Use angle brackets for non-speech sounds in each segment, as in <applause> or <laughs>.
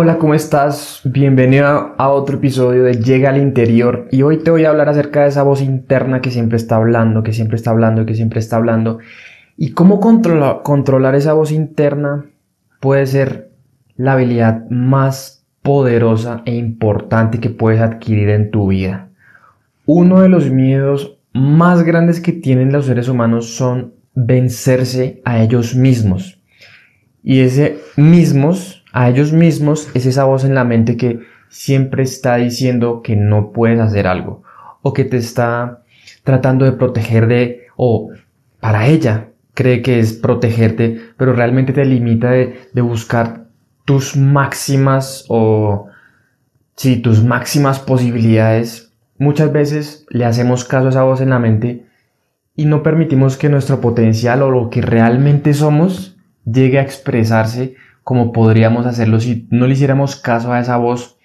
Hola, ¿cómo estás? Bienvenido a otro episodio de Llega al Interior y hoy te voy a hablar acerca de esa voz interna que siempre está hablando, que siempre está hablando, que siempre está hablando y cómo controlar esa voz interna puede ser la habilidad más poderosa e importante que puedes adquirir en tu vida. Uno de los miedos más grandes que tienen los seres humanos son vencerse a ellos mismos. Y ese mismos a ellos mismos es esa voz en la mente que siempre está diciendo que no puedes hacer algo o que te está tratando de proteger de o para ella cree que es protegerte pero realmente te limita de, buscar tus máximas o si tus máximas posibilidades. Muchas veces le hacemos caso a esa voz en la mente y no permitimos que nuestro potencial o lo que realmente somos llegue a expresarse como podríamos hacerlo si no le hiciéramos caso a esa voz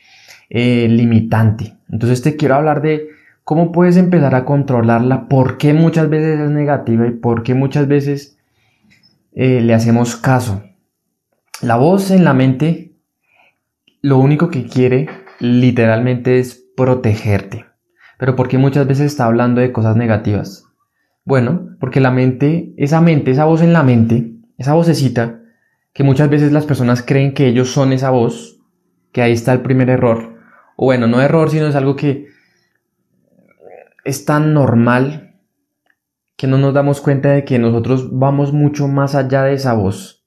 eh, limitante. Entonces te quiero hablar de cómo puedes empezar a controlarla, por qué muchas veces es negativa y por qué muchas veces eh, le hacemos caso. La voz en la mente lo único que quiere literalmente es protegerte. Pero ¿por qué muchas veces está hablando de cosas negativas? Bueno, porque la mente, esa mente, esa voz en la mente, esa vocecita, que muchas veces las personas creen que ellos son esa voz, que ahí está el primer error. O bueno, no error, sino es algo que es tan normal que no nos damos cuenta de que nosotros vamos mucho más allá de esa voz.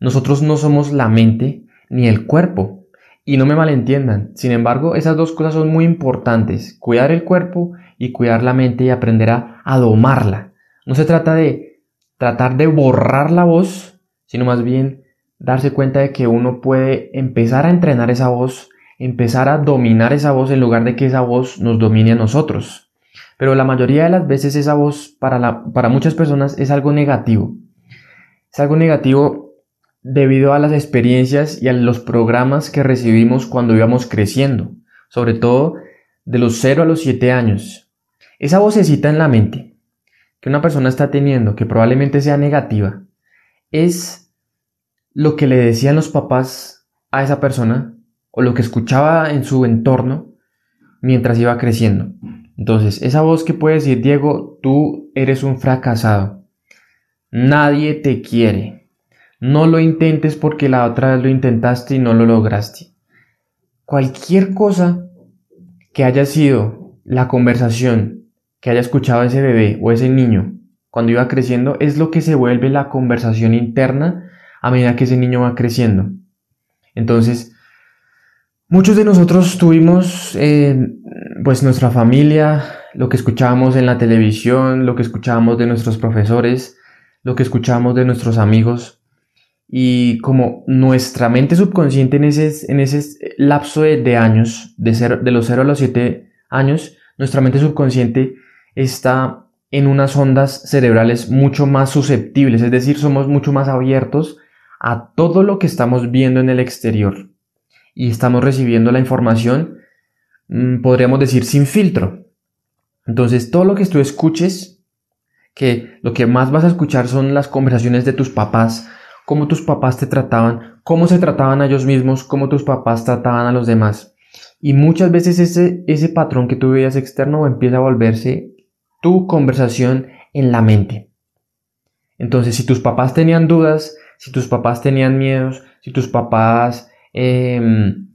Nosotros no somos la mente ni el cuerpo. Y no me malentiendan, sin embargo, esas dos cosas son muy importantes, cuidar el cuerpo y cuidar la mente y aprender a, a domarla. No se trata de tratar de borrar la voz, sino más bien darse cuenta de que uno puede empezar a entrenar esa voz, empezar a dominar esa voz en lugar de que esa voz nos domine a nosotros. Pero la mayoría de las veces esa voz para, para muchas personas es algo negativo. Es algo negativo debido a las experiencias y a los programas que recibimos cuando íbamos creciendo, sobre todo de los 0 a los 7 años. Esa vocecita en la mente que una persona está teniendo, que probablemente sea negativa, es lo que le decían los papás a esa persona o lo que escuchaba en su entorno mientras iba creciendo. Entonces, esa voz que puede decir, Diego, tú eres un fracasado. Nadie te quiere. No lo intentes porque la otra vez lo intentaste y no lo lograste. Cualquier cosa que haya sido la conversación que haya escuchado ese bebé o ese niño cuando iba creciendo es lo que se vuelve la conversación interna a medida que ese niño va creciendo. Entonces, muchos de nosotros tuvimos eh, pues nuestra familia, lo que escuchábamos en la televisión, lo que escuchábamos de nuestros profesores, lo que escuchábamos de nuestros amigos. Y como nuestra mente subconsciente en ese, en ese lapso de, años, de, de los 0 a los 7 años, nuestra mente subconsciente está en unas ondas cerebrales mucho más susceptibles, es decir, somos mucho más abiertos a todo lo que estamos viendo en el exterior y estamos recibiendo la información, mm, podríamos decir, sin filtro. Entonces, todo lo que tú escuches, que lo que más vas a escuchar son las conversaciones de tus papás, cómo tus papás te trataban, cómo se trataban a ellos mismos, cómo tus papás trataban a los demás. Y muchas veces ese, ese patrón que tú veías externo empieza a volverse tu conversación en la mente. Entonces, si tus papás tenían dudas, si tus papás tenían miedos, si tus papás, em,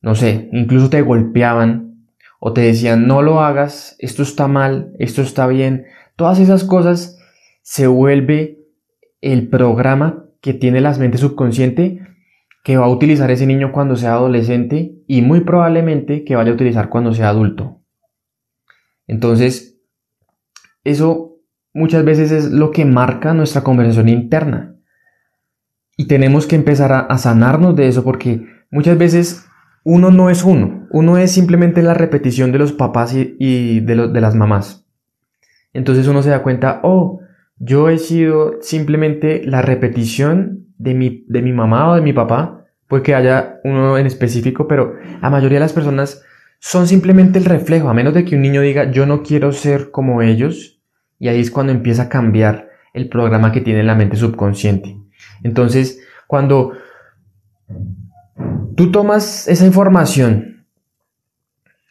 no sé, incluso te golpeaban o te decían no lo hagas, esto está mal, esto está bien, todas esas cosas se vuelve el programa que tiene la mente subconsciente que va a utilizar ese niño cuando sea adolescente y muy probablemente que vaya a utilizar cuando sea adulto. Entonces, eso muchas veces es lo que marca nuestra conversación interna. Y tenemos que empezar a, sanarnos de eso porque muchas veces uno no es uno, uno es simplemente la repetición de los papás y, de, las mamás. Entonces uno se da cuenta, oh, yo he sido simplemente la repetición de mi, de mi mamá o de mi papá, puede que haya uno en específico, pero la mayoría de las personas son simplemente el reflejo, a menos de que un niño diga yo no quiero ser como ellos, y ahí es cuando empieza a cambiar el programa que tiene la mente subconsciente. Entonces, cuando tú tomas esa información,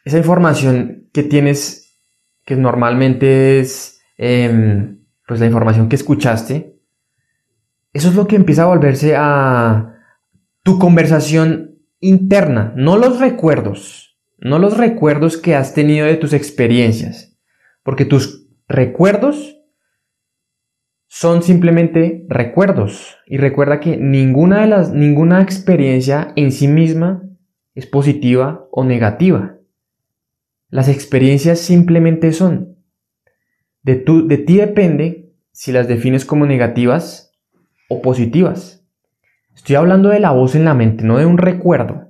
esa información que tienes, que normalmente es em, pues la información que escuchaste, eso es lo que empieza a volverse a tu conversación interna, no los recuerdos, no los recuerdos que has tenido de tus experiencias, porque tus recuerdos son simplemente recuerdos. Y recuerda que ninguna de las, ninguna experiencia en sí misma es positiva o negativa. Las experiencias simplemente son. De, tu, de ti depende si las defines como negativas o positivas. Estoy hablando de la voz en la mente, no de un recuerdo.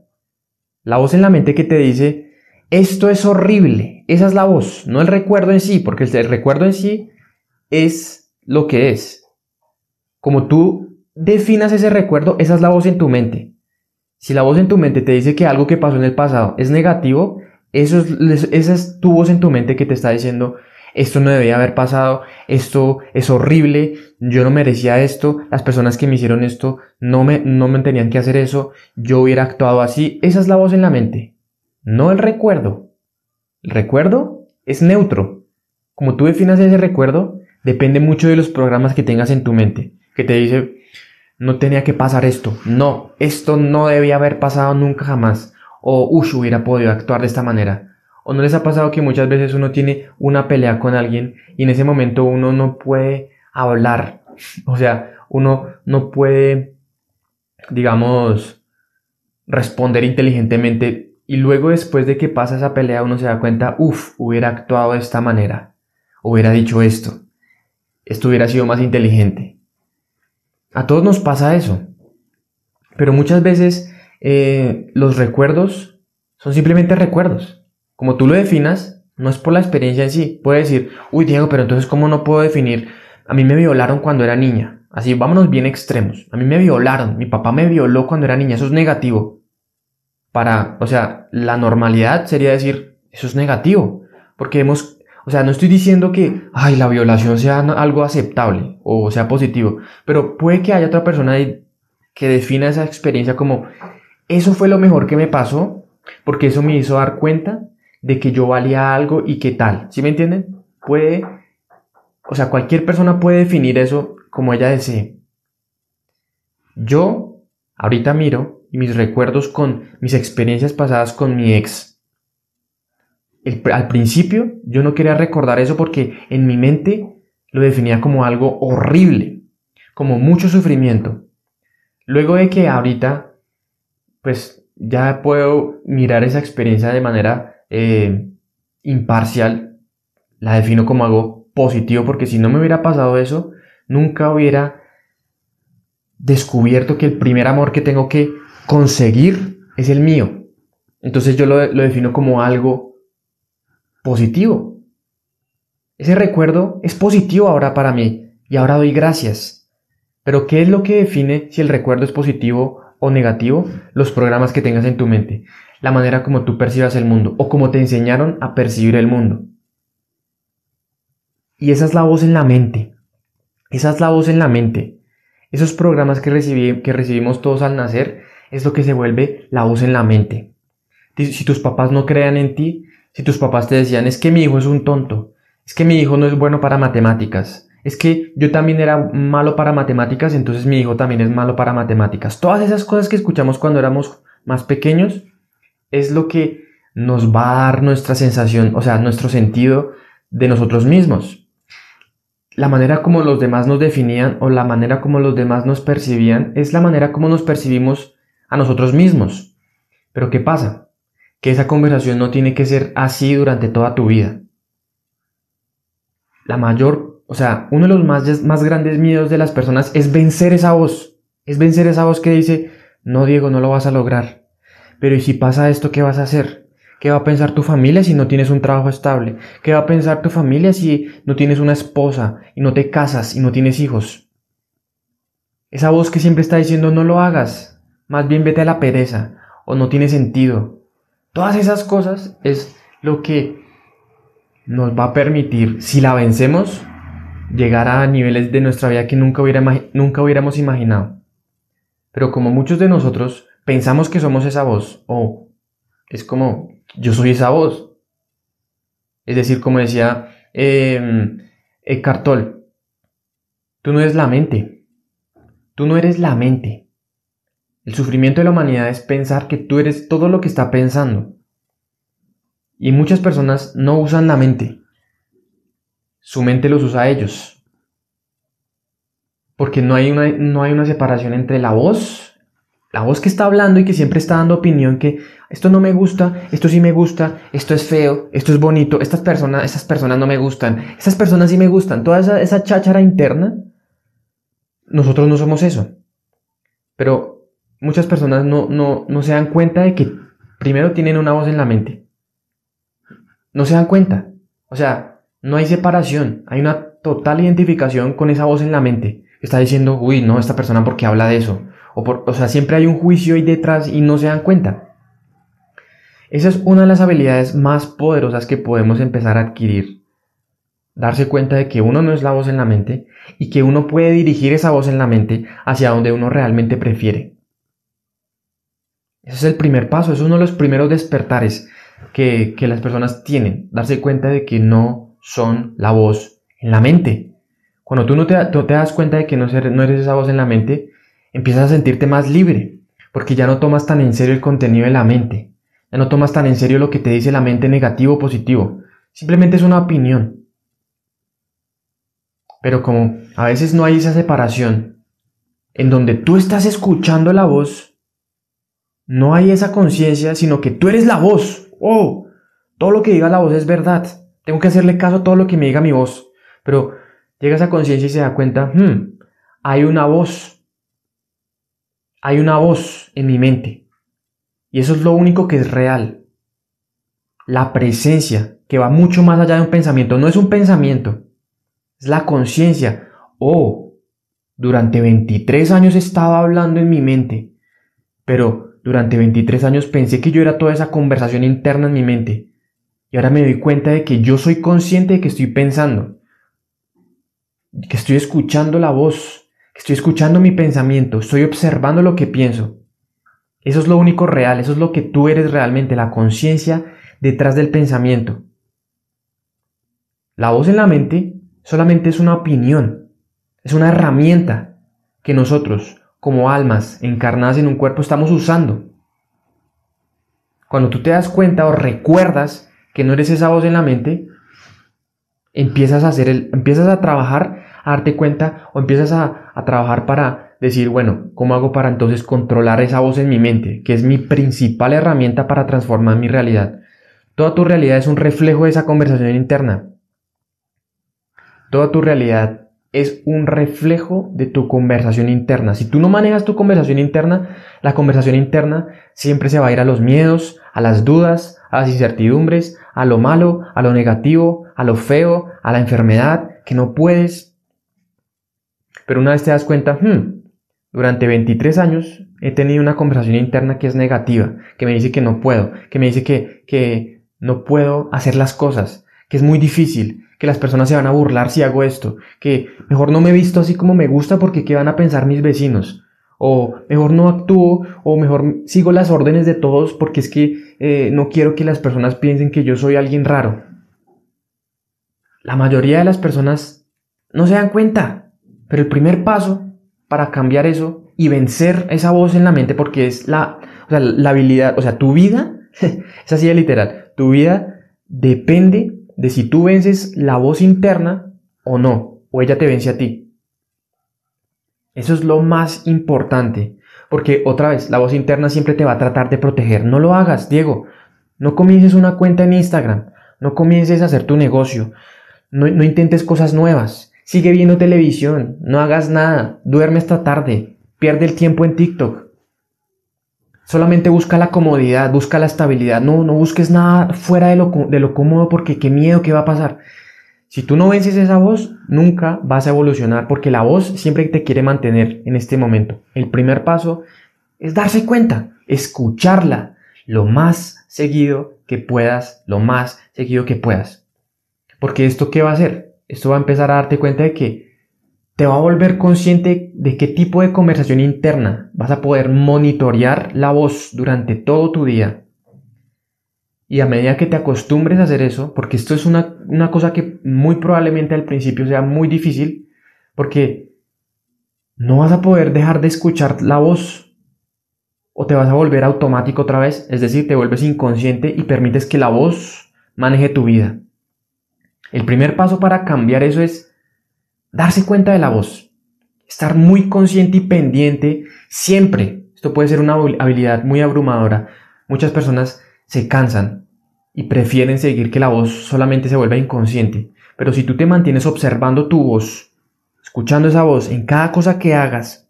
La voz en la mente que te dice, esto es horrible. Esa es la voz, no el recuerdo en sí, porque el recuerdo en sí es lo que es. Como tú definas ese recuerdo, esa es la voz en tu mente. Si la voz en tu mente te dice que algo que pasó en el pasado es negativo, eso es, esa es tu voz en tu mente que te está diciendo, esto no debía haber pasado, esto es horrible, yo no merecía esto, las personas que me hicieron esto no me, no me tenían que hacer eso, yo hubiera actuado así. Esa es la voz en la mente, no el recuerdo. El recuerdo es neutro. Como tú definas ese recuerdo, Depende mucho de los programas que tengas en tu mente, que te dice, no tenía que pasar esto, no, esto no debía haber pasado nunca jamás, o uff, hubiera podido actuar de esta manera. ¿O no les ha pasado que muchas veces uno tiene una pelea con alguien y en ese momento uno no puede hablar? O sea, uno no puede, digamos, responder inteligentemente y luego después de que pasa esa pelea uno se da cuenta, uff, hubiera actuado de esta manera, hubiera dicho esto esto hubiera sido más inteligente. A todos nos pasa eso. Pero muchas veces eh, los recuerdos son simplemente recuerdos. Como tú lo definas, no es por la experiencia en sí. Puede decir, uy Diego, pero entonces ¿cómo no puedo definir? A mí me violaron cuando era niña. Así, vámonos bien extremos. A mí me violaron. Mi papá me violó cuando era niña. Eso es negativo. Para, o sea, la normalidad sería decir, eso es negativo. Porque hemos o sea, no estoy diciendo que, ay, la violación sea algo aceptable o sea positivo, pero puede que haya otra persona que defina esa experiencia como, eso fue lo mejor que me pasó, porque eso me hizo dar cuenta de que yo valía algo y qué tal. ¿Sí me entienden? Puede, o sea, cualquier persona puede definir eso como ella desee. Yo, ahorita miro mis recuerdos con mis experiencias pasadas con mi ex al principio yo no quería recordar eso porque en mi mente lo definía como algo horrible, como mucho sufrimiento. Luego de que ahorita, pues ya puedo mirar esa experiencia de manera eh, imparcial, la defino como algo positivo porque si no me hubiera pasado eso, nunca hubiera descubierto que el primer amor que tengo que conseguir es el mío. Entonces yo lo, lo defino como algo positivo. Ese recuerdo es positivo ahora para mí y ahora doy gracias. Pero ¿qué es lo que define si el recuerdo es positivo o negativo? Los programas que tengas en tu mente, la manera como tú percibas el mundo o como te enseñaron a percibir el mundo. Y esa es la voz en la mente. Esa es la voz en la mente. Esos programas que, que recibimos todos al nacer es lo que se vuelve la voz en la mente. Si tus papás no crean en ti, si tus papás te decían, es que mi hijo es un tonto, es que mi hijo no es bueno para matemáticas, es que yo también era malo para matemáticas, entonces mi hijo también es malo para matemáticas. Todas esas cosas que escuchamos cuando éramos más pequeños es lo que nos va a dar nuestra sensación, o sea, nuestro sentido de nosotros mismos. La manera como los demás nos definían o la manera como los demás nos percibían es la manera como nos percibimos a nosotros mismos. Pero ¿qué pasa? que esa conversación no tiene que ser así durante toda tu vida. La mayor, o sea, uno de los más, más grandes miedos de las personas es vencer esa voz. Es vencer esa voz que dice, no Diego, no lo vas a lograr. Pero ¿y si pasa esto, qué vas a hacer? ¿Qué va a pensar tu familia si no tienes un trabajo estable? ¿Qué va a pensar tu familia si no tienes una esposa y no te casas y no tienes hijos? Esa voz que siempre está diciendo no lo hagas, más bien vete a la pereza o no tiene sentido Todas esas cosas es lo que nos va a permitir, si la vencemos, llegar a niveles de nuestra vida que nunca, hubiera, nunca hubiéramos imaginado. Pero como muchos de nosotros pensamos que somos esa voz o es como yo soy esa voz. Es decir, como decía eh, Eckhart Tolle, tú no eres la mente, tú no eres la mente. El sufrimiento de la humanidad es pensar que tú eres todo lo que está pensando. Y muchas personas no usan la mente. Su mente los usa a ellos. Porque no hay una, no hay una separación entre la voz, la voz que está hablando y que siempre está dando opinión que esto no me gusta, esto sí me gusta, esto es feo, esto es bonito, estas personas, esas personas no me gustan, esas personas sí me gustan, toda esa, esa cháchara interna, nosotros no somos eso. Pero muchas personas no, no, no se dan cuenta de que primero tienen una voz en la mente no se dan cuenta. O sea, no hay separación, hay una total identificación con esa voz en la mente. Está diciendo, uy, no, esta persona porque habla de eso. O, por, o sea, siempre hay un juicio ahí detrás y no se dan cuenta. Esa es una de las habilidades más poderosas que podemos empezar a adquirir. Darse cuenta de que uno no es la voz en la mente y que uno puede dirigir esa voz en la mente hacia donde uno realmente prefiere. Ese es el primer paso, es uno de los primeros despertares que, las personas tienen, darse cuenta de que no son la voz en la mente. Cuando tú no te, te das cuenta de que no, no eres esa voz en la mente, empiezas a sentirte más libre, porque ya no tomas tan en serio el contenido de la mente, ya no tomas tan en serio lo que te dice la mente negativo o positivo, simplemente es una opinión. Pero como a veces no hay esa separación, en donde tú estás escuchando la voz, no hay esa conciencia, sino que tú eres la voz, oh, todo lo que diga la voz es verdad, tengo que hacerle caso a todo lo que me diga mi voz. Pero llega esa conciencia y se da cuenta, hmm, hay una voz, hay una voz en mi mente. Y eso es lo único que es real. La presencia, que va mucho más allá de un pensamiento, no es un pensamiento, es la conciencia. Oh, durante 23 años estaba hablando en mi mente, pero durante 23 años pensé que yo era toda esa conversación interna en mi mente. Y ahora me doy cuenta de que yo soy consciente de que estoy pensando. Que estoy escuchando la voz. Estoy escuchando mi pensamiento. Estoy observando lo que pienso. Eso es lo único real. Eso es lo que tú eres realmente. La conciencia detrás del pensamiento. La voz en la mente solamente es una opinión. Es una herramienta que nosotros como almas encarnadas en un cuerpo estamos usando. Cuando tú te das cuenta o recuerdas que no eres esa voz en la mente, empiezas a hacer el, empiezas a trabajar, a darte cuenta o empiezas a, a trabajar para decir, bueno, ¿cómo hago para entonces controlar esa voz en mi mente, que es mi principal herramienta para transformar mi realidad? Toda tu realidad es un reflejo de esa conversación interna. Toda tu realidad es un reflejo de tu conversación interna. Si tú no manejas tu conversación interna, la conversación interna siempre se va a ir a los miedos, a las dudas, a las incertidumbres, a lo malo, a lo negativo, a lo feo, a la enfermedad, que no puedes. Pero una vez te das cuenta, hmm, durante 23 años he tenido una conversación interna que es negativa, que me dice que no puedo, que me dice que, que no puedo hacer las cosas, que es muy difícil, que las personas se van a burlar si hago esto, que mejor no me visto así como me gusta porque qué van a pensar mis vecinos, o mejor no actúo, o mejor sigo las órdenes de todos porque es que eh, no quiero que las personas piensen que yo soy alguien raro. La mayoría de las personas no se dan cuenta, pero el primer paso para cambiar eso y vencer esa voz en la mente, porque es la, la habilidad, o sea, tu vida, <laughs> es así de literal, tu vida depende de si tú vences la voz interna o no, o ella te vence a ti. Eso es lo más importante, porque otra vez, la voz interna siempre te va a tratar de proteger. No lo hagas, Diego. No comiences una cuenta en Instagram, no comiences a hacer tu negocio, no, no intentes cosas nuevas, sigue viendo televisión, no hagas nada, duerme esta tarde, pierde el tiempo en TikTok, Solamente busca la comodidad, busca la estabilidad. No, no busques nada fuera de lo, de lo cómodo porque qué miedo que va a pasar. Si tú no vences esa voz, nunca vas a evolucionar porque la voz siempre te quiere mantener en este momento. El primer paso es darse cuenta, escucharla lo más seguido que puedas, lo más seguido que puedas. Porque esto qué va a hacer? Esto va a empezar a darte cuenta de que te va a volver consciente de qué tipo de conversación interna vas a poder monitorear la voz durante todo tu día. Y a medida que te acostumbres a hacer eso, porque esto es una, una cosa que muy probablemente al principio sea muy difícil, porque no vas a poder dejar de escuchar la voz o te vas a volver automático otra vez, es decir, te vuelves inconsciente y permites que la voz maneje tu vida. El primer paso para cambiar eso es darse cuenta de la voz, estar muy consciente y pendiente siempre. Esto puede ser una habilidad muy abrumadora. Muchas personas se cansan y prefieren seguir que la voz solamente se vuelva inconsciente. Pero si tú te mantienes observando tu voz, escuchando esa voz en cada cosa que hagas,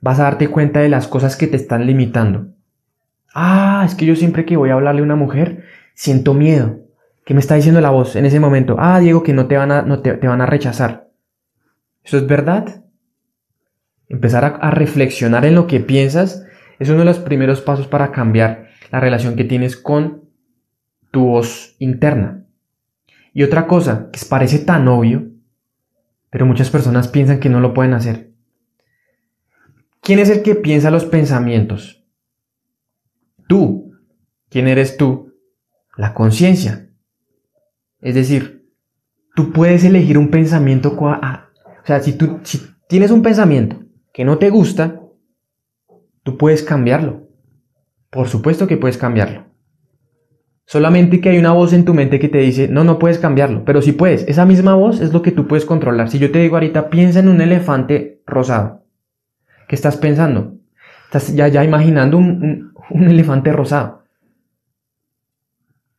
vas a darte cuenta de las cosas que te están limitando. Ah, es que yo siempre que voy a hablarle a una mujer, siento miedo. ¿Qué me está diciendo la voz en ese momento? Ah, Diego, que no te van a, no te van a rechazar. ¿Eso es verdad? Empezar a, reflexionar en lo que piensas es uno de los primeros pasos para cambiar la relación que tienes con tu voz interna. Y otra cosa que parece tan obvio, pero muchas personas piensan que no lo pueden hacer. ¿Quién es el que piensa los pensamientos? Tú. ¿Quién eres tú? La conciencia. Es decir, tú puedes elegir un pensamiento o sea, si tú tienes un pensamiento que no te gusta, tú puedes cambiarlo. Por supuesto que puedes cambiarlo. Solamente que hay una voz en tu mente que te dice, no, no puedes cambiarlo, pero si puedes. Esa misma voz es lo que tú puedes controlar. Si yo te digo ahorita, piensa en un elefante rosado. ¿Qué estás pensando? Estás ya, ya imaginando un, un elefante rosado.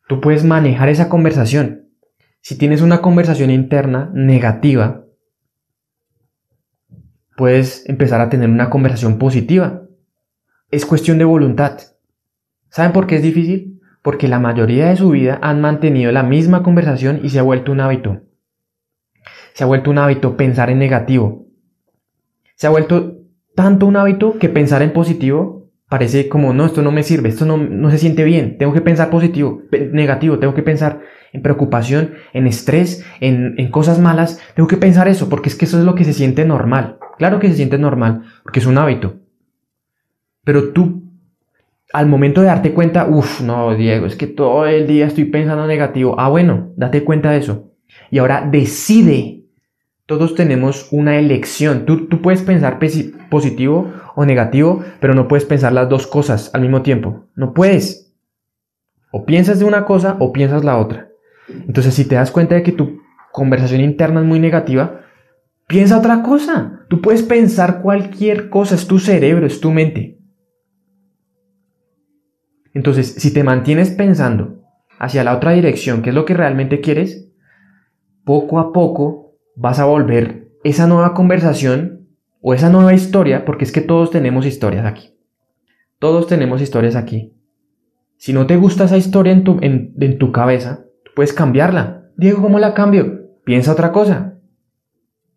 Tú puedes manejar esa conversación. Si tienes una conversación interna negativa, puedes empezar a tener una conversación positiva. Es cuestión de voluntad. ¿Saben por qué es difícil? Porque la mayoría de su vida han mantenido la misma conversación y se ha vuelto un hábito. Se ha vuelto un hábito pensar en negativo. Se ha vuelto tanto un hábito que pensar en positivo parece como, no, esto no me sirve, esto no, no se siente bien, tengo que pensar positivo, negativo, tengo que pensar en preocupación, en estrés, en, en cosas malas, tengo que pensar eso, porque es que eso es lo que se siente normal. Claro que se siente normal, porque es un hábito. Pero tú, al momento de darte cuenta, uff, no, Diego, es que todo el día estoy pensando negativo. Ah, bueno, date cuenta de eso. Y ahora decide. Todos tenemos una elección. Tú, tú puedes pensar positivo o negativo, pero no puedes pensar las dos cosas al mismo tiempo. No puedes. O piensas de una cosa o piensas la otra. Entonces, si te das cuenta de que tu conversación interna es muy negativa, Piensa otra cosa. Tú puedes pensar cualquier cosa, es tu cerebro, es tu mente. Entonces, si te mantienes pensando hacia la otra dirección, que es lo que realmente quieres, poco a poco vas a volver esa nueva conversación o esa nueva historia, porque es que todos tenemos historias aquí. Todos tenemos historias aquí. Si no te gusta esa historia en tu, en, tu cabeza, tú puedes cambiarla. Diego, ¿cómo la cambio? Piensa otra cosa.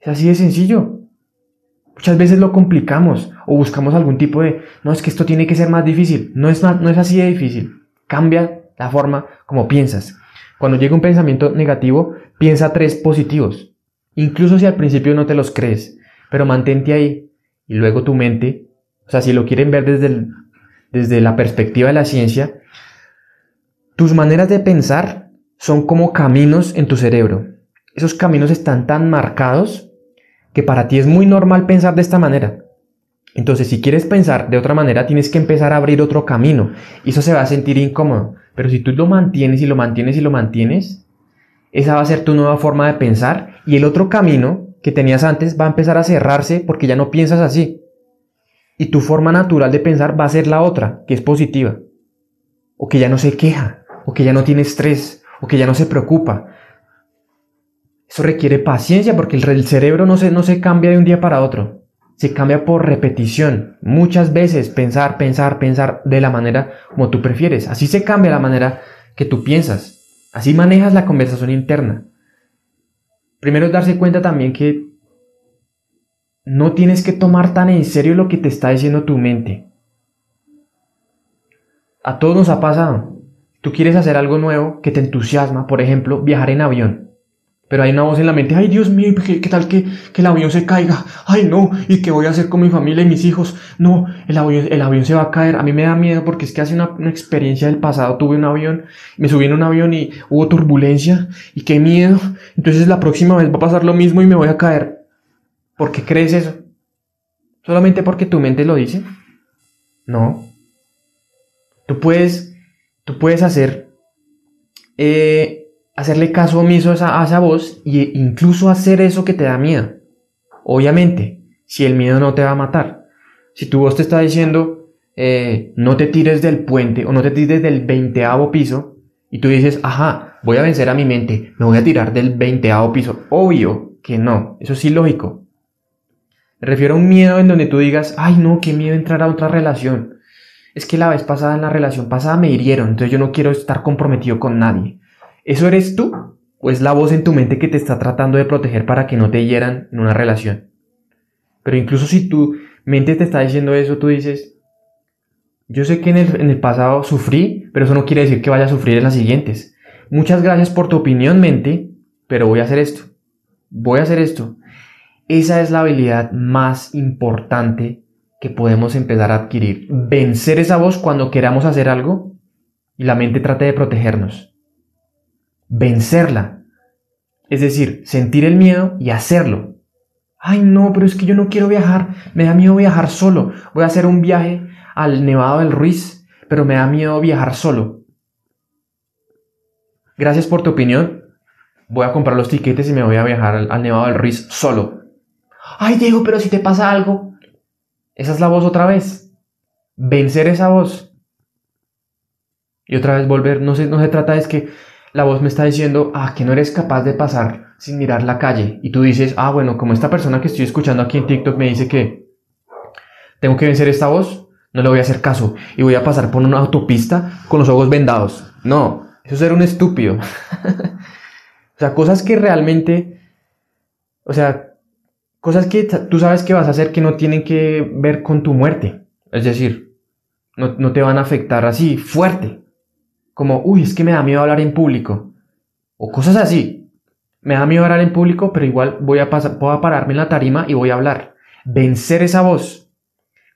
Es así de sencillo. Muchas veces lo complicamos o buscamos algún tipo de, no, es que esto tiene que ser más difícil. No es, no es así de difícil. Cambia la forma como piensas. Cuando llega un pensamiento negativo, piensa tres positivos. Incluso si al principio no te los crees, pero mantente ahí y luego tu mente, o sea, si lo quieren ver desde, desde la perspectiva de la ciencia, tus maneras de pensar son como caminos en tu cerebro esos caminos están tan marcados que para ti es muy normal pensar de esta manera. Entonces, si quieres pensar de otra manera, tienes que empezar a abrir otro camino. Y eso se va a sentir incómodo. Pero si tú lo mantienes y lo mantienes y lo mantienes, esa va a ser tu nueva forma de pensar. Y el otro camino que tenías antes va a empezar a cerrarse porque ya no piensas así. Y tu forma natural de pensar va a ser la otra, que es positiva. O que ya no se queja, o que ya no tiene estrés, o que ya no se preocupa, eso requiere paciencia porque el, cerebro no se, no se cambia de un día para otro. Se cambia por repetición. Muchas veces pensar, pensar, pensar de la manera como tú prefieres. Así se cambia la manera que tú piensas. Así manejas la conversación interna. Primero es darse cuenta también que no tienes que tomar tan en serio lo que te está diciendo tu mente. A todos nos ha pasado. Tú quieres hacer algo nuevo que te entusiasma, por ejemplo, viajar en avión. Pero hay una voz en la mente, ay Dios mío, ¿qué, tal que, que, el avión se caiga? Ay no, ¿y qué voy a hacer con mi familia y mis hijos? No, el avión, el avión se va a caer. A mí me da miedo porque es que hace una, una experiencia del pasado, tuve un avión, me subí en un avión y hubo turbulencia y qué miedo. Entonces la próxima vez va a pasar lo mismo y me voy a caer. ¿Por qué crees eso? ¿Solamente porque tu mente lo dice? No. Tú puedes, tú puedes hacer... Eh, hacerle caso omiso a esa, a esa voz e incluso hacer eso que te da miedo. Obviamente, si el miedo no te va a matar. Si tu voz te está diciendo, eh, no te tires del puente o no te tires del veinteavo piso, y tú dices, ajá, voy a vencer a mi mente, me voy a tirar del veinteavo piso. Obvio que no, eso es ilógico. Me refiero a un miedo en donde tú digas, ay no, qué miedo entrar a otra relación. Es que la vez pasada en la relación pasada me hirieron, entonces yo no quiero estar comprometido con nadie. ¿Eso eres tú? ¿O es la voz en tu mente que te está tratando de proteger para que no te hieran en una relación? Pero incluso si tu mente te está diciendo eso, tú dices, yo sé que en el, pasado sufrí, pero eso no quiere decir que vaya a sufrir en las siguientes. Muchas gracias por tu opinión, mente, pero voy a hacer esto. Voy a hacer esto. Esa es la habilidad más importante que podemos empezar a adquirir. Vencer esa voz cuando queramos hacer algo y la mente trate de protegernos vencerla. Es decir, sentir el miedo y hacerlo. Ay, no, pero es que yo no quiero viajar, me da miedo viajar solo. Voy a hacer un viaje al Nevado del Ruiz, pero me da miedo viajar solo. Gracias por tu opinión. Voy a comprar los tiquetes y me voy a viajar al, Nevado del Ruiz solo. Ay, Diego, pero si te pasa algo. Esa es la voz otra vez. Vencer esa voz. Y otra vez volver. No se, no se trata es que la voz me está diciendo, ah, que no eres capaz de pasar sin mirar la calle. Y tú dices, ah, bueno, como esta persona que estoy escuchando aquí en TikTok me dice que tengo que vencer esta voz, no le voy a hacer caso y voy a pasar por una autopista con los ojos vendados. No, eso es ser un estúpido. <laughs> o sea, cosas que realmente, o sea, cosas que tú sabes que vas a hacer que no tienen que ver con tu muerte. Es decir, no, no te van a afectar así fuerte como, uy, es que me da miedo hablar en público, o cosas así. Me da miedo hablar en público, pero igual voy a, pasar, voy a pararme en la tarima y voy a hablar. Vencer esa voz.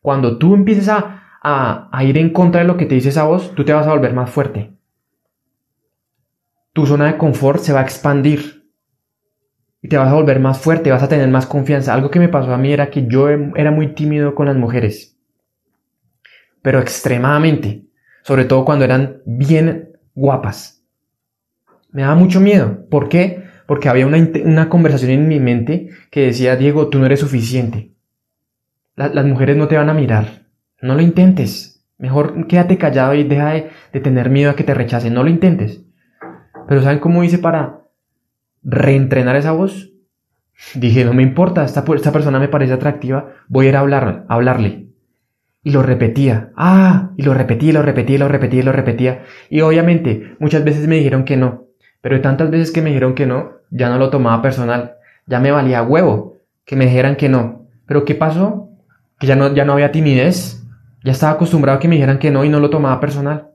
Cuando tú empieces a, a, a ir en contra de lo que te dice esa voz, tú te vas a volver más fuerte. Tu zona de confort se va a expandir y te vas a volver más fuerte, vas a tener más confianza. Algo que me pasó a mí era que yo era muy tímido con las mujeres, pero extremadamente sobre todo cuando eran bien guapas. Me daba mucho miedo. ¿Por qué? Porque había una, conversación en mi mente que decía, Diego, tú no eres suficiente. las mujeres no te van a mirar. No lo intentes. Mejor quédate callado y deja de, tener miedo a que te rechacen. No lo intentes. Pero ¿saben cómo hice para reentrenar esa voz? Dije, no me importa, esta, esta persona me parece atractiva, voy a ir hablar, a hablarle. Y lo repetía. Ah, y lo repetía, lo repetía, lo repetía, lo repetía. Y obviamente, muchas veces me dijeron que no. Pero tantas veces que me dijeron que no, ya no lo tomaba personal. Ya me valía huevo que me dijeran que no. Pero ¿qué pasó? Que ya no, ya no había timidez. Ya estaba acostumbrado a que me dijeran que no y no lo tomaba personal.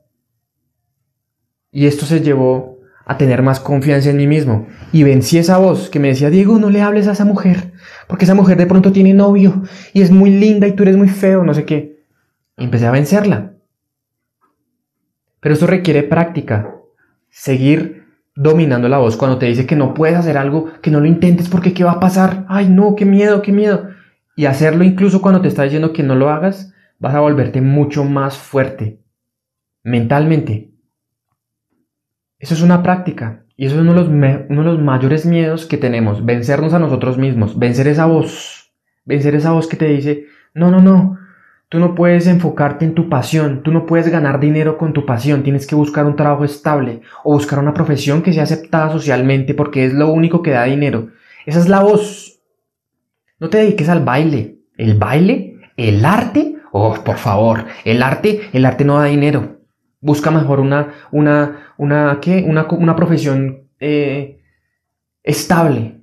Y esto se llevó a tener más confianza en mí mismo. Y vencí esa voz que me decía, Diego, no le hables a esa mujer, porque esa mujer de pronto tiene novio y es muy linda y tú eres muy feo, no sé qué. Empecé a vencerla. Pero esto requiere práctica. Seguir dominando la voz cuando te dice que no puedes hacer algo, que no lo intentes porque ¿qué va a pasar? Ay, no, qué miedo, qué miedo. Y hacerlo incluso cuando te está diciendo que no lo hagas, vas a volverte mucho más fuerte. Mentalmente. Eso es una práctica. Y eso es uno de, los uno de los mayores miedos que tenemos. Vencernos a nosotros mismos. Vencer esa voz. Vencer esa voz que te dice, no, no, no, Tú no puedes enfocarte en tu pasión, tú no puedes ganar dinero con tu pasión, tienes que buscar un trabajo estable o buscar una profesión que sea aceptada socialmente porque es lo único que da dinero. Esa es la voz. No te dediques al baile. ¿El baile? ¿El arte? Oh, por favor, el arte, el arte no da dinero. Busca mejor una, una, una, ¿qué? Una, una profesión eh, estable,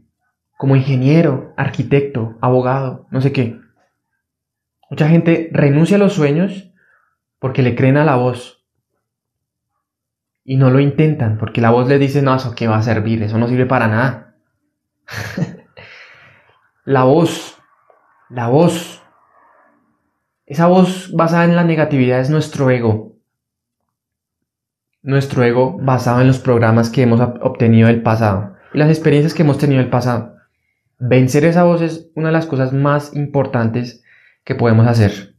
como ingeniero, arquitecto, abogado, no sé qué. Mucha gente renuncia a los sueños porque le creen a la voz. Y no lo intentan porque la voz le dice, no, eso qué va a servir, eso no sirve para nada. <laughs> la voz, la voz. Esa voz basada en la negatividad es nuestro ego. Nuestro ego basado en los programas que hemos obtenido del pasado y las experiencias que hemos tenido del pasado. Vencer esa voz es una de las cosas más importantes que podemos hacer.